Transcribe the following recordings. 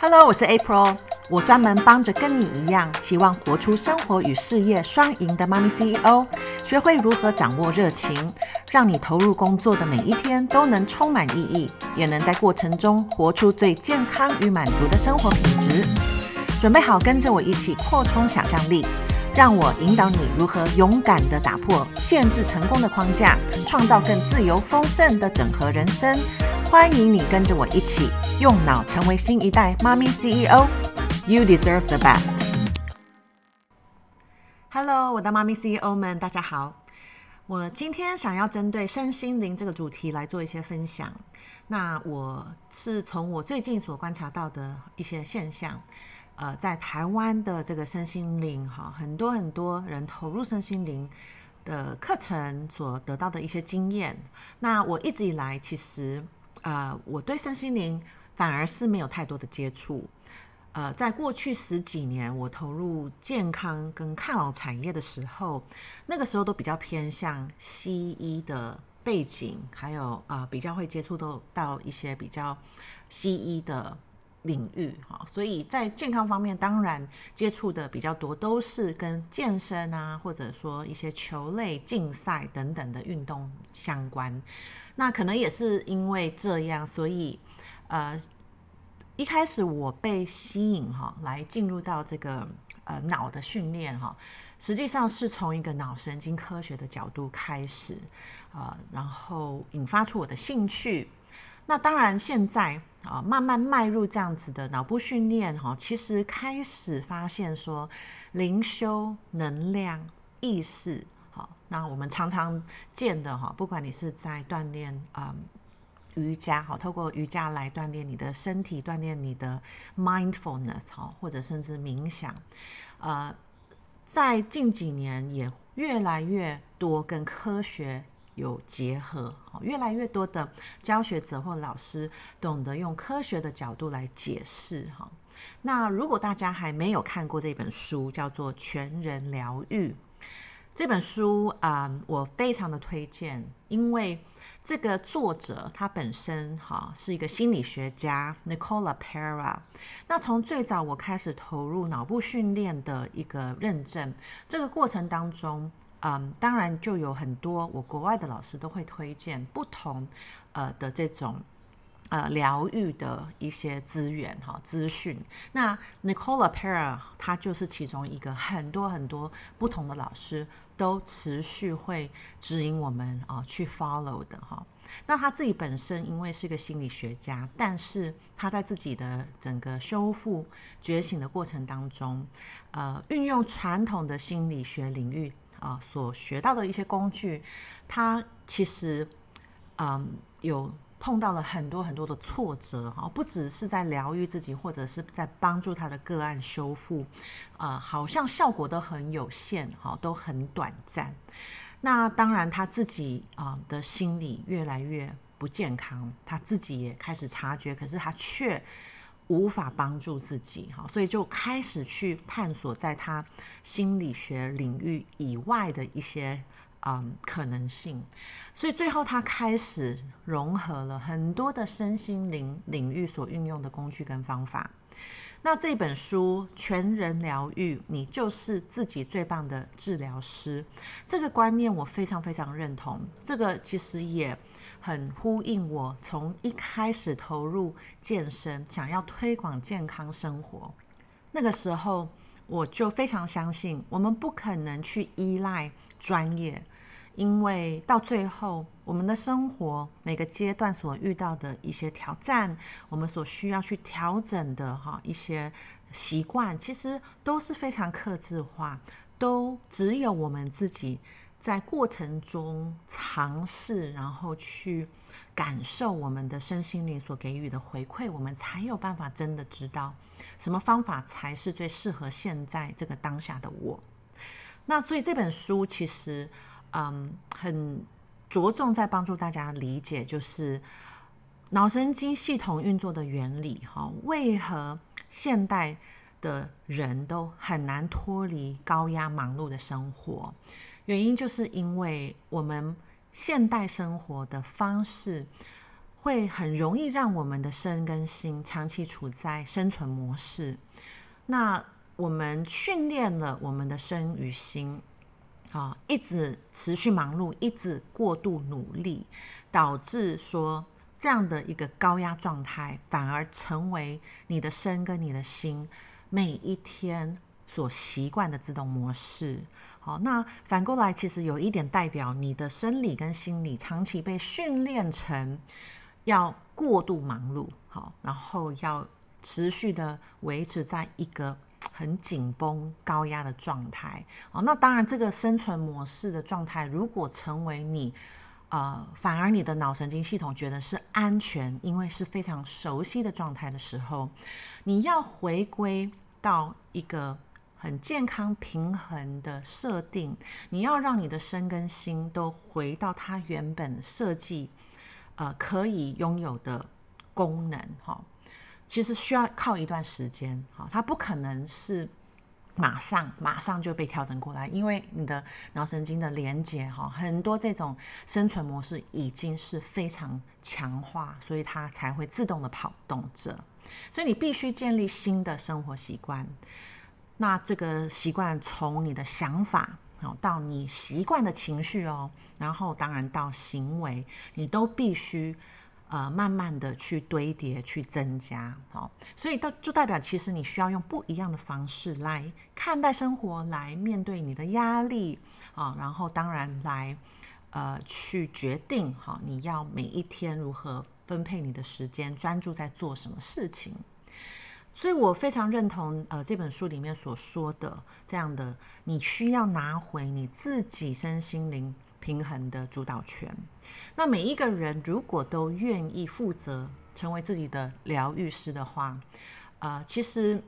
Hello，我是 April，我专门帮着跟你一样期望活出生活与事业双赢的妈咪 CEO，学会如何掌握热情，让你投入工作的每一天都能充满意义，也能在过程中活出最健康与满足的生活品质。准备好跟着我一起扩充想象力，让我引导你如何勇敢地打破限制成功的框架，创造更自由丰盛的整合人生。欢迎你跟着我一起用脑成为新一代妈咪 CEO。You deserve the best。Hello，我的妈咪 CEO 们，大家好。我今天想要针对身心灵这个主题来做一些分享。那我是从我最近所观察到的一些现象，呃，在台湾的这个身心灵哈，很多很多人投入身心灵的课程所得到的一些经验。那我一直以来其实。呃，我对身心灵反而是没有太多的接触。呃，在过去十几年，我投入健康跟抗老产业的时候，那个时候都比较偏向西医的背景，还有啊、比较会接触到到一些比较西医的领域哈。所以在健康方面，当然接触的比较多，都是跟健身啊，或者说一些球类竞赛等等的运动相关。那可能也是因为这样，所以，呃，一开始我被吸引哈，来进入到这个呃脑的训练哈，实际上是从一个脑神经科学的角度开始啊，然后引发出我的兴趣。那当然现在啊，慢慢迈入这样子的脑部训练哈，其实开始发现说灵修、能量、意识。那我们常常见的哈，不管你是在锻炼啊瑜伽哈，透过瑜伽来锻炼你的身体，锻炼你的 mindfulness 哈，或者甚至冥想，呃，在近几年也越来越多跟科学有结合，越来越多的教学者或老师懂得用科学的角度来解释哈。那如果大家还没有看过这本书，叫做《全人疗愈》。这本书啊、嗯，我非常的推荐，因为这个作者他本身哈是一个心理学家，Nicole LePera。那从最早我开始投入脑部训练的一个认证，这个过程当中，嗯，当然就有很多我国外的老师都会推荐不同呃的这种。呃，疗愈的一些资源哈，资讯。那 Nicola Pera 他就是其中一个，很多很多不同的老师都持续会指引我们啊去 follow 的哈。那他自己本身因为是一个心理学家，但是他在自己的整个修复觉醒的过程当中，呃，运用传统的心理学领域啊所学到的一些工具，他其实嗯有。碰到了很多很多的挫折哈，不只是在疗愈自己，或者是在帮助他的个案修复，呃，好像效果都很有限哈，都很短暂。那当然他自己啊的心理越来越不健康，他自己也开始察觉，可是他却无法帮助自己哈，所以就开始去探索在他心理学领域以外的一些。嗯，可能性，所以最后他开始融合了很多的身心灵领域所运用的工具跟方法。那这本书《全人疗愈》，你就是自己最棒的治疗师。这个观念我非常非常认同。这个其实也很呼应我从一开始投入健身，想要推广健康生活。那个时候。我就非常相信，我们不可能去依赖专业，因为到最后，我们的生活每个阶段所遇到的一些挑战，我们所需要去调整的哈一些习惯，其实都是非常克制化，都只有我们自己在过程中尝试，然后去。感受我们的身心灵所给予的回馈，我们才有办法真的知道什么方法才是最适合现在这个当下的我。那所以这本书其实，嗯，很着重在帮助大家理解，就是脑神经系统运作的原理。哈，为何现代的人都很难脱离高压忙碌的生活？原因就是因为我们。现代生活的方式会很容易让我们的身跟心长期处在生存模式。那我们训练了我们的身与心，啊，一直持续忙碌，一直过度努力，导致说这样的一个高压状态，反而成为你的身跟你的心每一天所习惯的自动模式。好，那反过来，其实有一点代表你的生理跟心理长期被训练成要过度忙碌，好，然后要持续的维持在一个。很紧绷、高压的状态哦，那当然，这个生存模式的状态，如果成为你，呃，反而你的脑神经系统觉得是安全，因为是非常熟悉的状态的时候，你要回归到一个很健康、平衡的设定，你要让你的身跟心都回到它原本设计，呃，可以拥有的功能，哈、其实需要靠一段时间，好，它不可能是马上马上就被调整过来，因为你的脑神经的连接，哈，很多这种生存模式已经是非常强化，所以它才会自动的跑动着。所以你必须建立新的生活习惯。那这个习惯从你的想法，哦，到你习惯的情绪哦，然后当然到行为，你都必须。呃，慢慢的去堆叠，去增加，好，所以到就代表，其实你需要用不一样的方式来看待生活，来面对你的压力啊，然后当然来呃去决定哈，你要每一天如何分配你的时间，专注在做什么事情。所以我非常认同呃这本书里面所说的这样的，你需要拿回你自己身心灵。平衡的主导权。那每一个人如果都愿意负责成为自己的疗愈师的话，呃，其实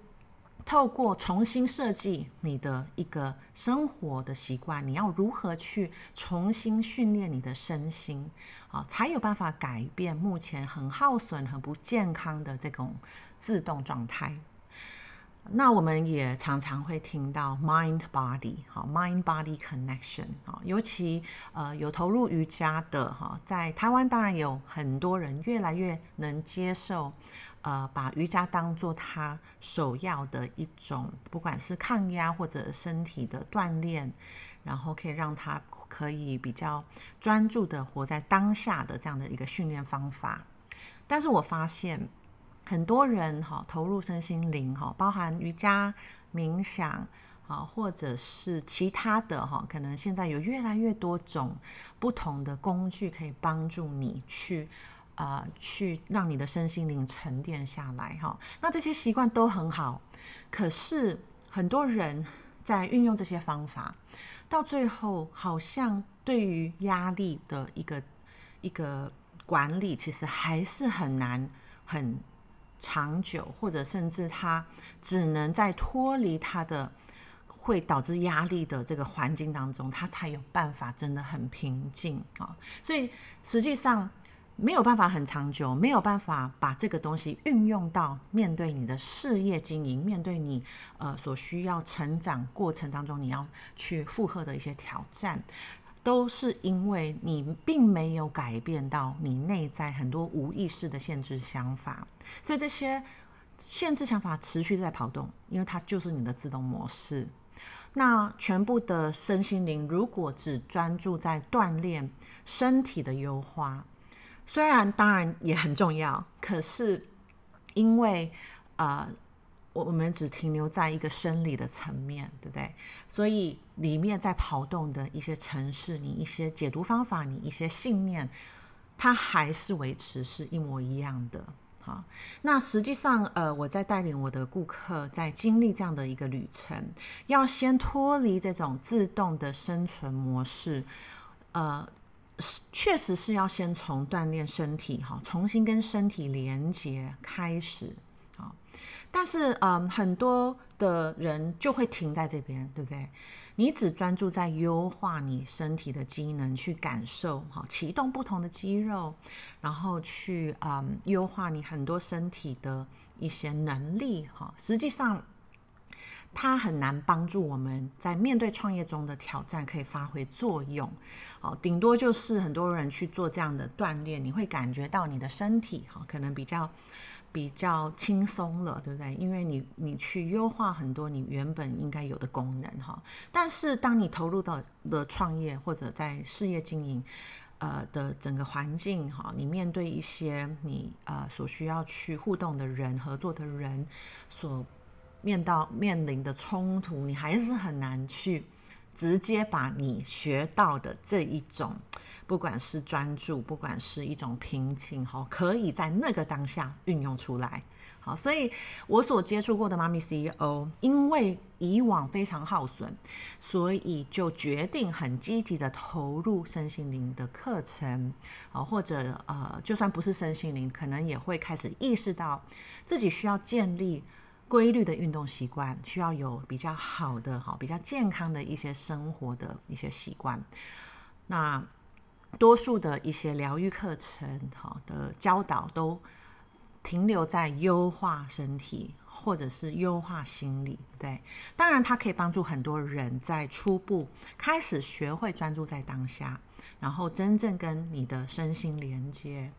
透过重新设计你的一个生活的习惯，你要如何去重新训练你的身心啊，才有办法改变目前很耗损、很不健康的这种自动状态。那我们也常常会听到 mind body 好 mind body connection 啊，尤其呃有投入瑜伽的哈，在台湾当然有很多人越来越能接受，呃，把瑜伽当做他首要的一种，不管是抗压或者身体的锻炼，然后可以让他可以比较专注的活在当下的这样的一个训练方法。但是我发现。很多人哈投入身心灵哈，包含瑜伽、冥想啊，或者是其他的哈，可能现在有越来越多种不同的工具可以帮助你去呃，去让你的身心灵沉淀下来哈。那这些习惯都很好，可是很多人在运用这些方法，到最后好像对于压力的一个一个管理，其实还是很难很。长久，或者甚至他只能在脱离他的会导致压力的这个环境当中，他才有办法真的很平静啊。所以实际上没有办法很长久，没有办法把这个东西运用到面对你的事业经营，面对你呃所需要成长过程当中你要去负荷的一些挑战。都是因为你并没有改变到你内在很多无意识的限制想法，所以这些限制想法持续在跑动，因为它就是你的自动模式。那全部的身心灵如果只专注在锻炼身体的优化，虽然当然也很重要，可是因为呃。我我们只停留在一个生理的层面，对不对？所以里面在跑动的一些程式，你一些解读方法，你一些信念，它还是维持是一模一样的。好，那实际上，呃，我在带领我的顾客在经历这样的一个旅程，要先脱离这种自动的生存模式，呃，确实是要先从锻炼身体，哈，重新跟身体连接开始啊。但是，嗯，很多的人就会停在这边，对不对？你只专注在优化你身体的机能，去感受，哈，启动不同的肌肉，然后去，嗯，优化你很多身体的一些能力，哈。实际上，它很难帮助我们在面对创业中的挑战可以发挥作用。哦，顶多就是很多人去做这样的锻炼，你会感觉到你的身体哈，可能比较比较轻松了，对不对？因为你你去优化很多你原本应该有的功能哈。但是当你投入到的创业或者在事业经营，呃的整个环境哈，你面对一些你呃所需要去互动的人、合作的人所面到面临的冲突，你还是很难去直接把你学到的这一种，不管是专注，不管是一种平静哈，可以在那个当下运用出来。好，所以我所接触过的妈咪 CEO，因为以往非常耗损，所以就决定很积极的投入身心灵的课程，好，或者呃，就算不是身心灵，可能也会开始意识到自己需要建立规律的运动习惯，需要有比较好的、好比较健康的一些生活的一些习惯。那多数的一些疗愈课程，好的教导都。停留在优化身体，或者是优化心理，对，当然它可以帮助很多人在初步开始学会专注在当下，然后真正跟你的身心连接，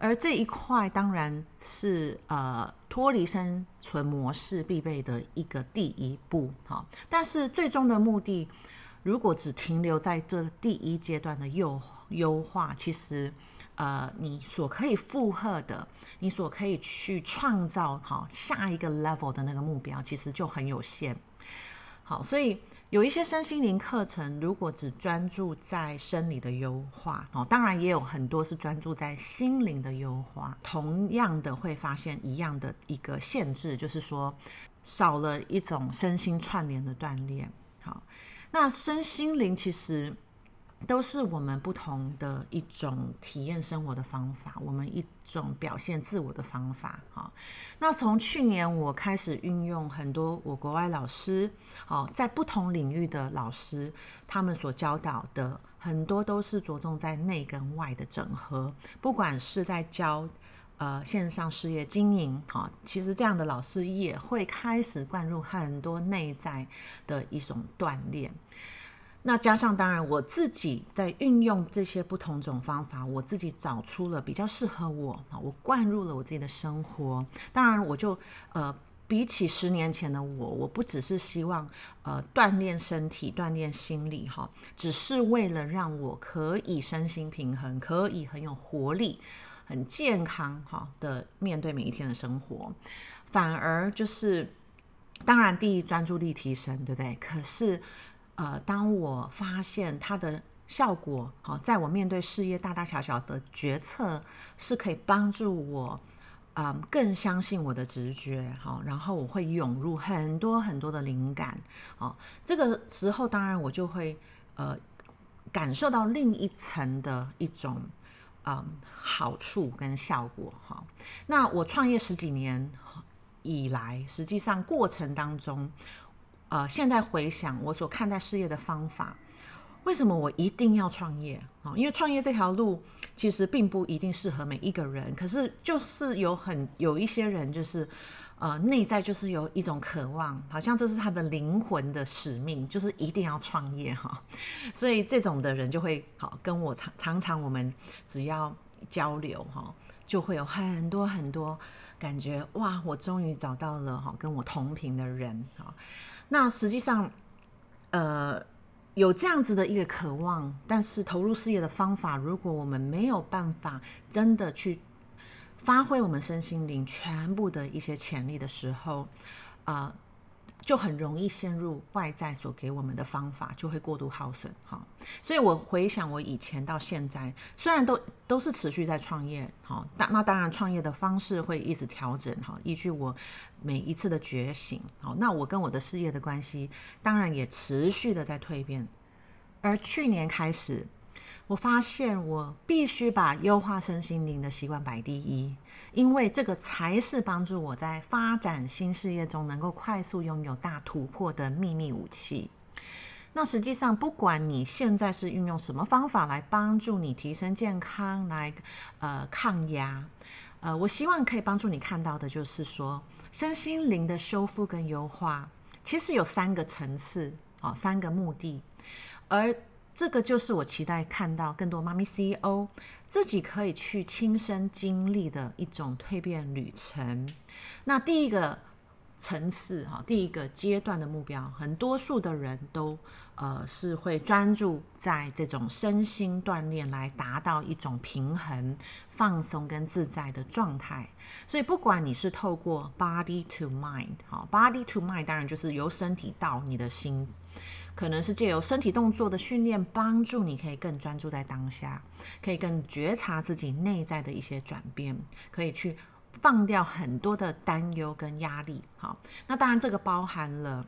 而这一块当然是呃脱离生存模式必备的一个第一步，哈，但是最终的目的，如果只停留在这第一阶段的优优化，其实。呃，你所可以负荷的，你所可以去创造好下一个 level 的那个目标，其实就很有限。好，所以有一些身心灵课程，如果只专注在生理的优化，哦，当然也有很多是专注在心灵的优化，同样的会发现一样的一个限制，就是说少了一种身心串联的锻炼。好，那身心灵其实。都是我们不同的一种体验生活的方法，我们一种表现自我的方法。哈，那从去年我开始运用很多我国外老师，哦，在不同领域的老师，他们所教导的很多都是着重在内跟外的整合。不管是在教呃线上事业经营，哈，其实这样的老师也会开始灌入很多内在的一种锻炼。那加上，当然我自己在运用这些不同种方法，我自己找出了比较适合我啊，我灌入了我自己的生活。当然，我就呃，比起十年前的我，我不只是希望呃锻炼身体、锻炼心理哈，只是为了让我可以身心平衡，可以很有活力、很健康哈的面对每一天的生活。反而就是，当然第一专注力提升，对不对？可是。呃，当我发现它的效果，好，在我面对事业大大小小的决策，是可以帮助我，嗯，更相信我的直觉，好，然后我会涌入很多很多的灵感，好，这个时候当然我就会呃感受到另一层的一种嗯好处跟效果，哈。那我创业十几年以来，实际上过程当中。呃，现在回想我所看待事业的方法，为什么我一定要创业啊？因为创业这条路其实并不一定适合每一个人，可是就是有很有一些人，就是呃内在就是有一种渴望，好像这是他的灵魂的使命，就是一定要创业哈。所以这种的人就会好跟我常常常我们只要交流哈，就会有很多很多感觉哇，我终于找到了哈跟我同频的人哈。那实际上，呃，有这样子的一个渴望，但是投入事业的方法，如果我们没有办法真的去发挥我们身心灵全部的一些潜力的时候，啊、就很容易陷入外在所给我们的方法，就会过度耗损哈。所以我回想我以前到现在，虽然都都是持续在创业，好，但那当然创业的方式会一直调整哈，依据我每一次的觉醒，好，那我跟我的事业的关系当然也持续的在蜕变。而去年开始，我发现我必须把优化身心灵的习惯摆第一。因为这个才是帮助我在发展新事业中能够快速拥有大突破的秘密武器。那实际上，不管你现在是运用什么方法来帮助你提升健康，来呃抗压，呃，我希望可以帮助你看到的就是说，身心灵的修复跟优化，其实有三个层次，哦，三个目的，而这个就是我期待看到更多妈咪 CEO 自己可以去亲身经历的一种蜕变旅程。那第一个层次，哈，第一个阶段的目标，很多数的人都呃是会专注在这种身心锻炼，来达到一种平衡、放松跟自在的状态。所以，不管你是透过 body to mind，好，body to mind 当然就是由身体到你的心。可能是借由身体动作的训练，帮助你可以更专注在当下，可以更觉察自己内在的一些转变，可以去放掉很多的担忧跟压力。好，那当然这个包含了，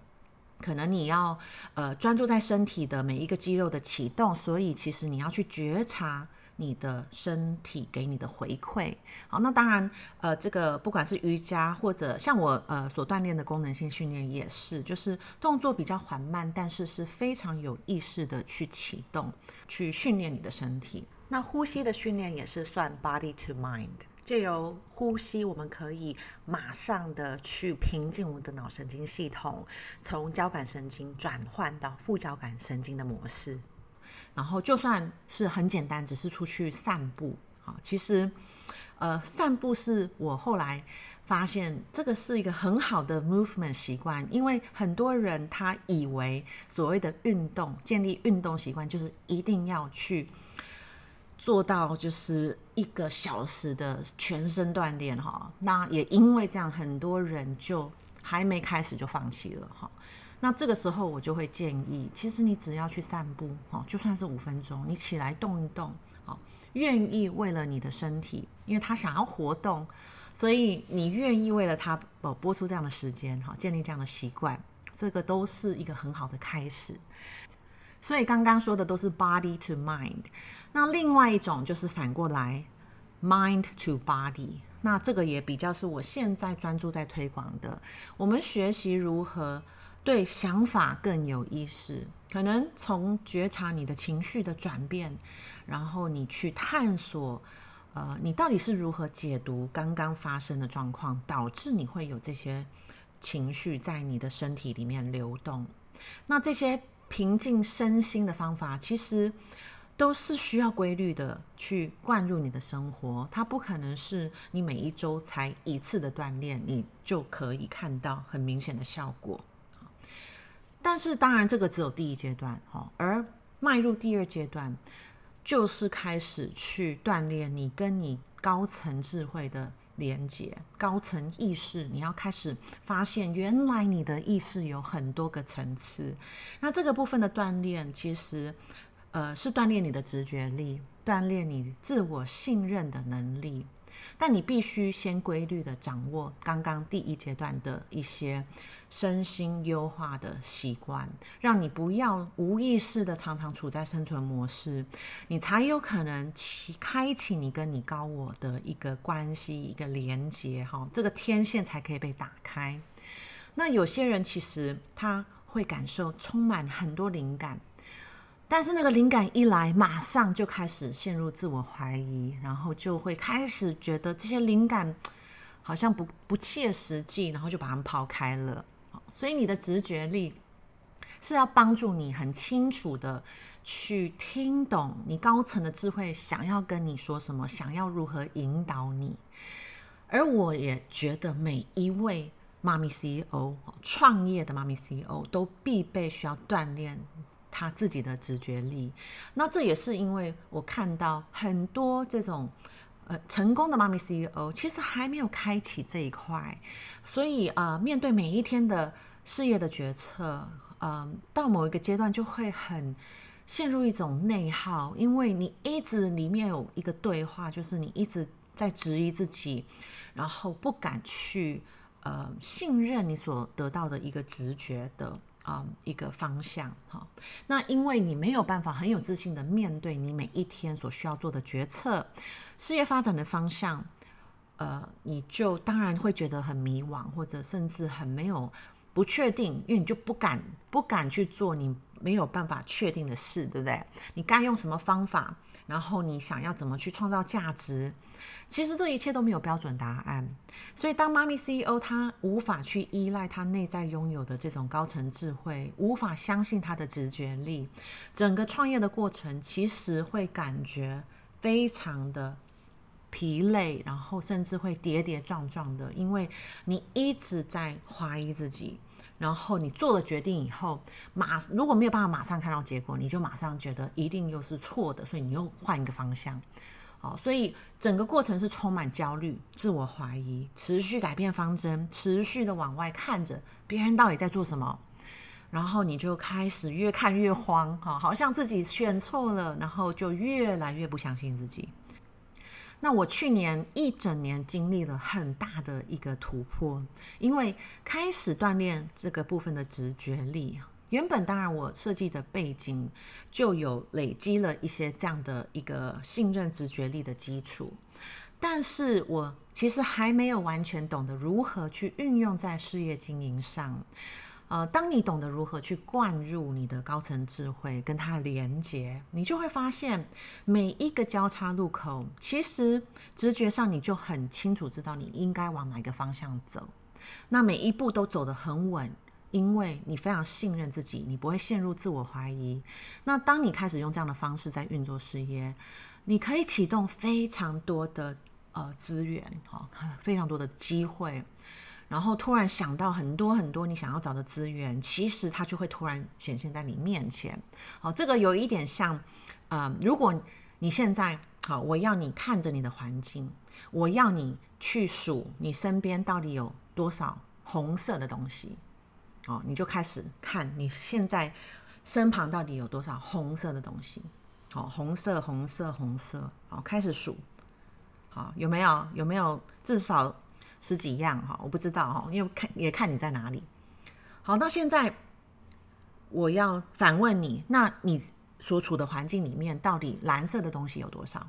可能你要呃专注在身体的每一个肌肉的启动，所以其实你要去觉察。你的身体给你的回馈，好，那当然，呃，这个不管是瑜伽或者像我呃所锻炼的功能性训练也是，就是动作比较缓慢，但是是非常有意识的去启动，去训练你的身体。那呼吸的训练也是算 body to mind，借由呼吸，我们可以马上的去平静我们的脑神经系统，从交感神经转换到副交感神经的模式。然后就算是很简单，只是出去散步，啊，其实，呃，散步是我后来发现这个是一个很好的 movement 习惯，因为很多人他以为所谓的运动，建立运动习惯就是一定要去做到就是一个小时的全身锻炼，哈，那也因为这样，很多人就还没开始就放弃了，哈。那这个时候我就会建议，其实你只要去散步，哈，就算是五分钟，你起来动一动，好，愿意为了你的身体，因为他想要活动，所以你愿意为了他哦播出这样的时间，哈，建立这样的习惯，这个都是一个很好的开始。所以刚刚说的都是 body to mind，那另外一种就是反过来 mind to body，那这个也比较是我现在专注在推广的，我们学习如何。对想法更有意识，可能从觉察你的情绪的转变，然后你去探索，呃，你到底是如何解读刚刚发生的状况，导致你会有这些情绪在你的身体里面流动。那这些平静身心的方法，其实都是需要规律的去灌入你的生活，它不可能是你每一周才一次的锻炼，你就可以看到很明显的效果。但是当然，这个只有第一阶段，哈，而迈入第二阶段，就是开始去锻炼你跟你高层智慧的连接、高层意识。你要开始发现，原来你的意识有很多个层次。那这个部分的锻炼，其实，呃，是锻炼你的直觉力，锻炼你自我信任的能力。但你必须先规律的掌握刚刚第一阶段的一些身心优化的习惯，让你不要无意识的常常处在生存模式，你才有可能启开启你跟你高我的一个关系，一个连接，哈，这个天线才可以被打开。那有些人其实他会感受充满很多灵感。但是那个灵感一来，马上就开始陷入自我怀疑，然后就会开始觉得这些灵感好像不不切实际，然后就把它们抛开了。所以你的直觉力是要帮助你很清楚的去听懂你高层的智慧想要跟你说什么，想要如何引导你。而我也觉得每一位妈咪 CEO 创业的妈咪 CEO 都必备需要锻炼。他自己的直觉力，那这也是因为我看到很多这种呃成功的妈咪 CEO，其实还没有开启这一块，所以呃面对每一天的事业的决策，嗯、到某一个阶段就会很陷入一种内耗，因为你一直里面有一个对话，就是你一直在质疑自己，然后不敢去呃信任你所得到的一个直觉的。啊、一个方向哈。那因为你没有办法很有自信的面对你每一天所需要做的决策，事业发展的方向，呃，你就当然会觉得很迷惘，或者甚至很没有不确定，因为你就不敢不敢去做你没有办法确定的事，对不对？你该用什么方法？然后你想要怎么去创造价值？其实这一切都没有标准答案。所以当妈咪 CEO，她无法去依赖她内在拥有的这种高层智慧，无法相信她的直觉力，整个创业的过程其实会感觉非常的疲累，然后甚至会跌跌撞撞的，因为你一直在怀疑自己。然后你做了决定以后，马如果没有办法马上看到结果，你就马上觉得一定又是错的，所以你又换一个方向，哦，所以整个过程是充满焦虑、自我怀疑，持续改变方针，持续的往外看着别人到底在做什么，然后你就开始越看越慌，哈，好像自己选错了，然后就越来越不相信自己。那我去年一整年经历了很大的一个突破，因为开始锻炼这个部分的直觉力。原本当然我设计的背景就有累积了一些这样的一个信任直觉力的基础，但是我其实还没有完全懂得如何去运用在事业经营上。呃，当你懂得如何去灌入你的高层智慧，跟它连接，你就会发现每一个交叉路口，其实直觉上你就很清楚知道你应该往哪个方向走。那每一步都走得很稳，因为你非常信任自己，你不会陷入自我怀疑。那当你开始用这样的方式在运作事业，你可以启动非常多的呃资源，哈，非常多的机会。然后突然想到很多很多你想要找的资源，其实它就会突然显现在你面前。好，这个有一点像，呃，如果你现在好，我要你看着你的环境，我要你去数你身边到底有多少红色的东西，哦，你就开始看你现在身旁到底有多少红色的东西，好，红色，红色，红色，好，开始数，好，有没有？有没有至少？十几样哈，我不知道哈，因为看也看你在哪里。好，那现在我要反问你，那你所处的环境里面到底蓝色的东西有多少？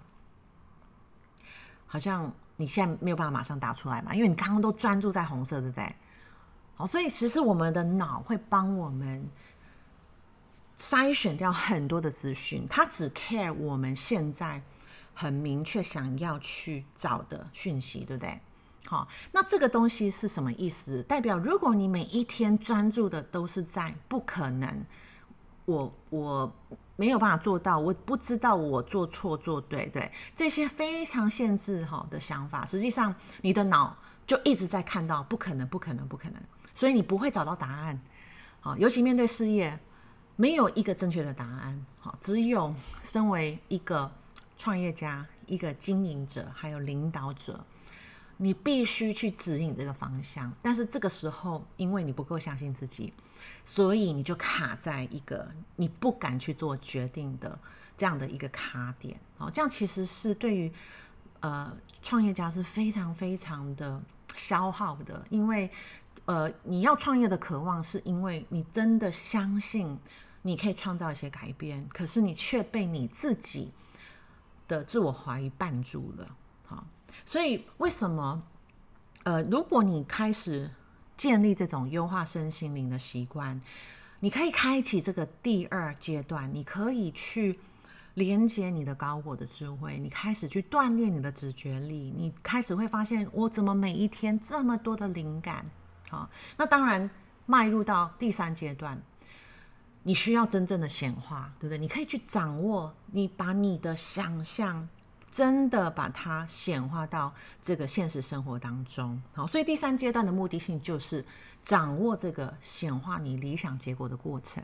好像你现在没有办法马上答出来嘛，因为你刚刚都专注在红色，对不对？好，所以其实我们的脑会帮我们筛选掉很多的资讯，它只 care 我们现在很明确想要去找的讯息，对不对？好，那这个东西是什么意思？代表如果你每一天专注的都是在不可能，我我没有办法做到，我不知道我做错做对对，这些非常限制哈的想法，实际上你的脑就一直在看到不可能不可能不可能，所以你不会找到答案。好，尤其面对事业，没有一个正确的答案。好，只有身为一个创业家、一个经营者，还有领导者。你必须去指引这个方向，但是这个时候，因为你不够相信自己，所以你就卡在一个你不敢去做决定的这样的一个卡点。哦，这样其实是对于呃创业家是非常非常的消耗的，因为呃你要创业的渴望，是因为你真的相信你可以创造一些改变，可是你却被你自己的自我怀疑绊住了。所以，为什么？呃，如果你开始建立这种优化身心灵的习惯，你可以开启这个第二阶段，你可以去连接你的高我的智慧，你开始去锻炼你的直觉力，你开始会发现，我怎么每一天这么多的灵感？好，那当然，迈入到第三阶段，你需要真正的显化，对不对？你可以去掌握，你把你的想象。真的把它显化到这个现实生活当中，好，所以第三阶段的目的性就是掌握这个显化你理想结果的过程。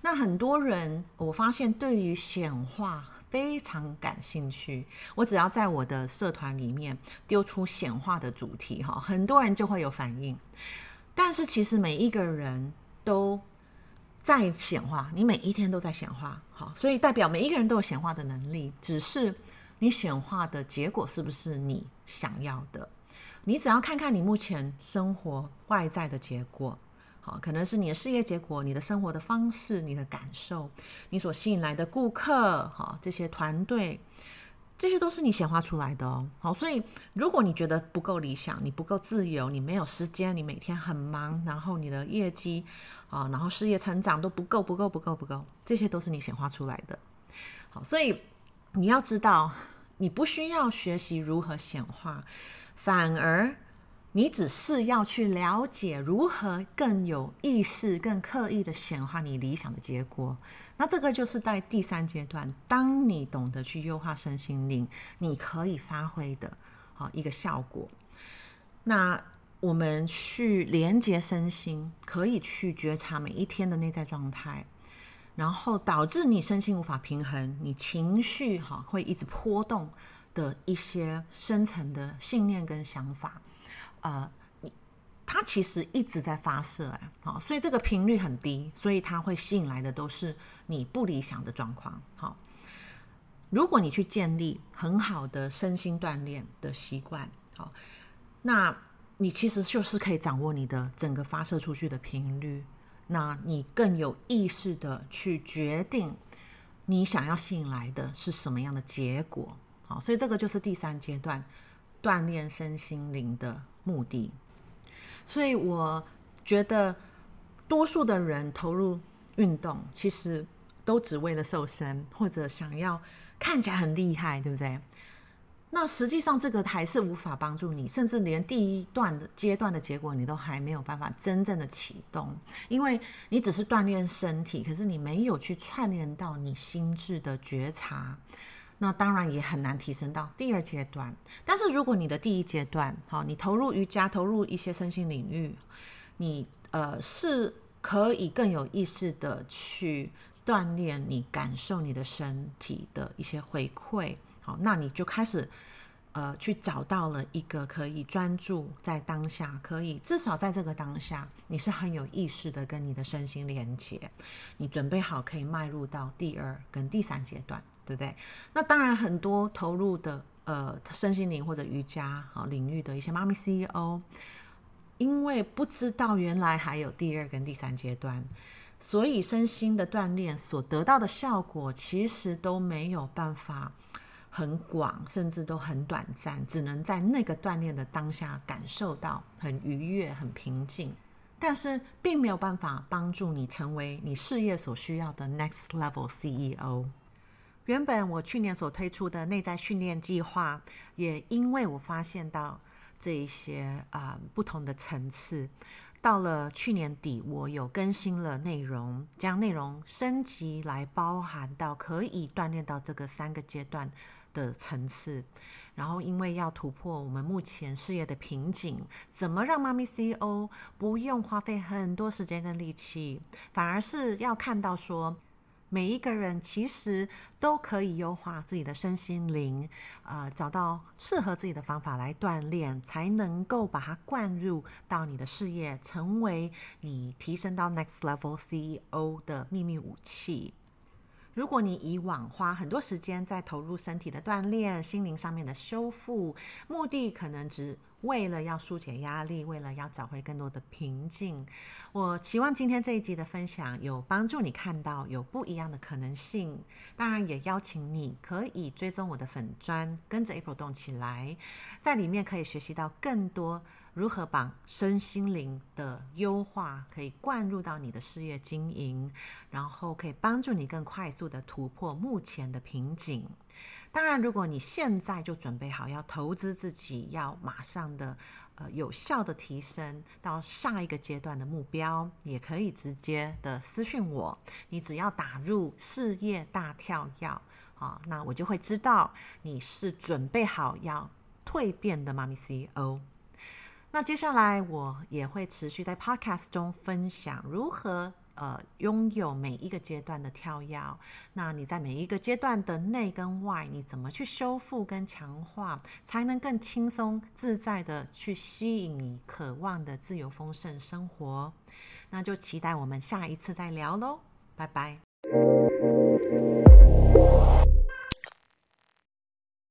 那很多人，我发现对于显化非常感兴趣。我只要在我的社团里面丢出显化的主题，哈，很多人就会有反应。但是其实每一个人都在显化，你每一天都在显化，好，所以代表每一个人都有显化的能力，只是。你显化的结果是不是你想要的？你只要看看你目前生活外在的结果，好，可能是你的事业结果、你的生活的方式、你的感受、你所吸引来的顾客，好，这些团队，这些都是你显化出来的哦。好，所以如果你觉得不够理想，你不够自由，你没有时间，你每天很忙，然后你的业绩啊，然后事业成长都不够，不够，不够，不够，这些都是你显化出来的。好，所以你要知道，你不需要学习如何显化，反而。你只是要去了解如何更有意识、更刻意的显化你理想的结果。那这个就是在第三阶段，当你懂得去优化身心灵，你可以发挥的啊一个效果。那我们去连接身心，可以去觉察每一天的内在状态，然后导致你身心无法平衡，你情绪哈会一直波动的一些深层的信念跟想法。呃，你它其实一直在发射哎，好，所以这个频率很低，所以它会吸引来的都是你不理想的状况。好，如果你去建立很好的身心锻炼的习惯，好，那你其实就是可以掌握你的整个发射出去的频率，那你更有意识的去决定你想要吸引来的是什么样的结果。好，所以这个就是第三阶段锻炼身心灵的目的，所以我觉得多数的人投入运动，其实都只为了瘦身，或者想要看起来很厉害，对不对？那实际上这个还是无法帮助你，甚至连第一段的阶段的结果，你都还没有办法真正的启动，因为你只是锻炼身体，可是你没有去串联到你心智的觉察。那当然也很难提升到第二阶段，但是如果你的第一阶段，好，你投入瑜伽，投入一些身心领域，你呃是可以更有意识的去锻炼你感受你的身体的一些回馈，那你就开始呃去找到了一个可以专注在当下，可以至少在这个当下，你是很有意识的跟你的身心连接，你准备好可以迈入到第二跟第三阶段。对不对？那当然，很多投入的呃身心灵或者瑜伽好领域的一些妈咪 CEO，因为不知道原来还有第二跟第三阶段，所以身心的锻炼所得到的效果，其实都没有办法很广，甚至都很短暂，只能在那个锻炼的当下感受到很愉悦、很平静，但是并没有办法帮助你成为你事业所需要的 Next Level CEO。原本我去年所推出的内在训练计划，也因为我发现到这一些啊、不同的层次，到了去年底，我有更新了内容，将内容升级来包含到可以锻炼到这个三个阶段的层次。然后，因为要突破我们目前事业的瓶颈，怎么让妈咪 CEO 不用花费很多时间跟力气，反而是要看到说。每一个人其实都可以优化自己的身心灵，呃，找到适合自己的方法来锻炼，才能够把它灌入到你的事业，成为你提升到 next level CEO 的秘密武器。如果你以往花很多时间在投入身体的锻炼、心灵上面的修复，目的可能只为了要纾解压力，为了要找回更多的平静，我期望今天这一集的分享有帮助你看到有不一样的可能性。当然，也邀请你可以追踪我的粉砖，跟着 April 动起来，在里面可以学习到更多如何把身心灵的优化可以灌入到你的事业经营，然后可以帮助你更快速的突破目前的瓶颈。当然，如果你现在就准备好要投资自己，要马上的呃有效的提升到下一个阶段的目标，也可以直接的私讯我。你只要打入事业大跳跃，好，那我就会知道你是准备好要蜕变的妈咪 CEO。那接下来我也会持续在 Podcast 中分享如何。呃，拥有每一个阶段的跳跃，那你在每一个阶段的内跟外，你怎么去修复跟强化，才能更轻松自在的去吸引你渴望的自由丰盛生活？那就期待我们下一次再聊喽，拜拜。